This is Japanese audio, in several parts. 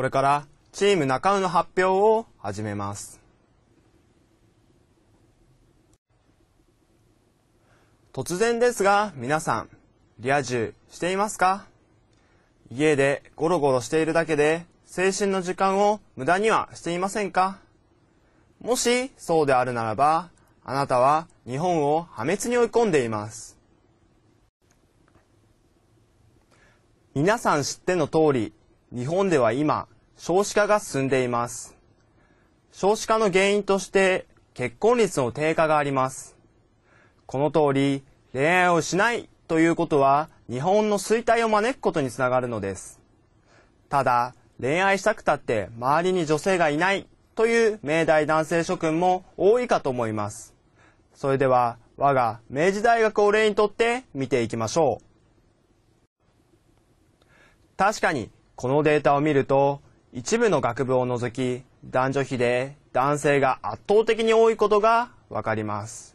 これからチーム中尾の発表を始めます。突然ですが皆さん、リア充していますか？家でゴロゴロしているだけで青春の時間を無駄にはしていませんか？もしそうであるならば、あなたは日本を破滅に追い込んでいます。皆さん知っての通り、日本では今、少子化が進んでいます。少子化の原因として結婚率の低下があります。この通り、恋愛をしないということは日本の衰退を招くことにつながるのです。ただ、恋愛したくたって周りに女性がいないという明大男性諸君も多いかと思います。それでは、我が明治大学を例にとって見ていきましょう。確かに、このデータを見ると、一部の学部を除き、男女比で男性が圧倒的に多いことがわかります。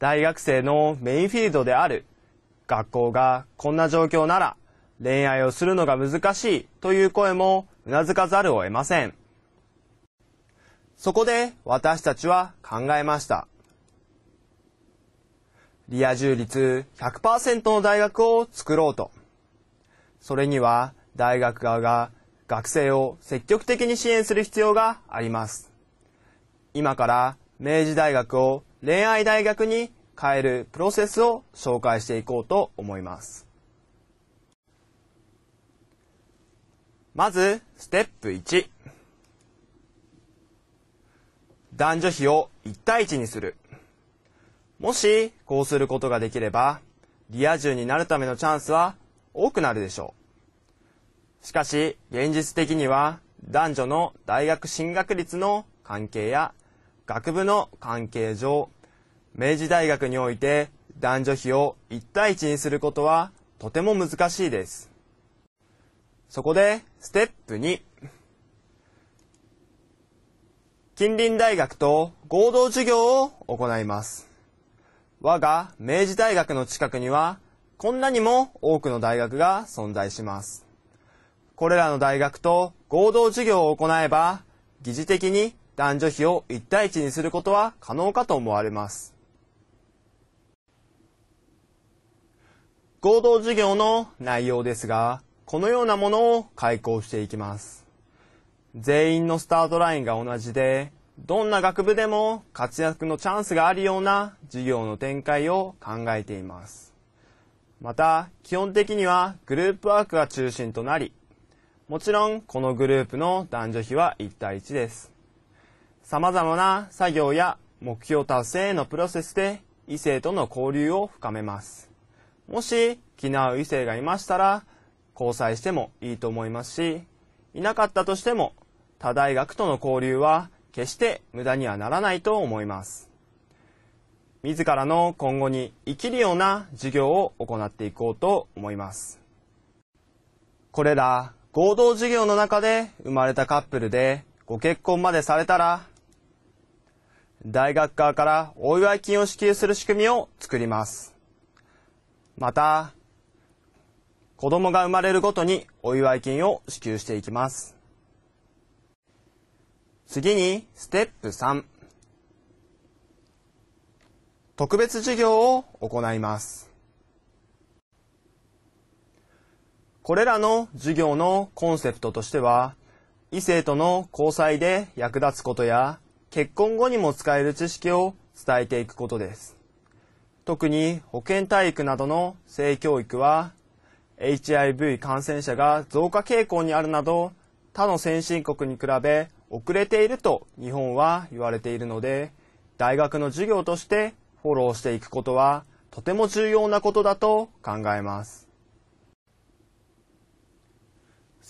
大学生のメインフィールドである学校がこんな状況なら恋愛をするのが難しいという声もうなずかざるを得ません。そこで私たちは考えました。リア充率100%の大学を作ろうと。それには大学側が学生を積極的に支援する必要があります。今から明治大学を恋愛大学に変えるプロセスを紹介していこうと思います。まず、ステップ1。男女比を1対1にする。もし、こうすることができれば、リア充になるためのチャンスは多くなるでしょう。しかし、現実的には、男女の大学進学率の関係や、学部の関係上、明治大学において男女比を1対1にすることはとても難しいです。そこで、ステップ2。近隣大学と合同授業を行います。我が明治大学の近くには、こんなにも多くの大学が存在します。これらの大学と合同授業を行えば、疑似的に男女比を1対1にすることは可能かと思われます。合同授業の内容ですが、このようなものを開講していきます。全員のスタートラインが同じで、どんな学部でも活躍のチャンスがあるような授業の展開を考えています。また、基本的にはグループワークが中心となり、もちろんこのグループの男女比は1対1です。様々な作業や目標達成へのプロセスで異性との交流を深めます。もし気の合う異性がいましたら交際してもいいと思いますし、いなかったとしても他大学との交流は決して無駄にはならないと思います。自らの今後に生きるような授業を行っていこうと思います。これら合同授業の中で生まれたカップルでご結婚までされたら大学側からお祝い金を支給する仕組みを作ります。また、子供が生まれるごとにお祝い金を支給していきます。次に、ステップ3。特別授業を行います。これらの授業のコンセプトとしては、異性との交際で役立つことや、結婚後にも使える知識を伝えていくことです。特に保健体育などの性教育は HIV 感染者が増加傾向にあるなど他の先進国に比べ遅れていると日本は言われているので大学の授業としてフォローしていくことはとても重要なことだと考えます。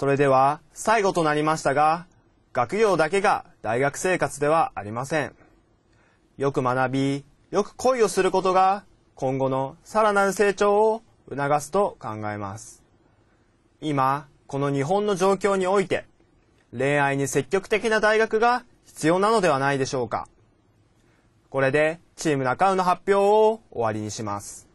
それでは最後となりましたが学業だけが大学生活ではありません。よく学び、よく恋をすることが今後のさらなる成長を促すと考えます。今、この日本の状況において、恋愛に積極的な大学が必要なのではないでしょうか。これでチーム中尾の発表を終わりにします。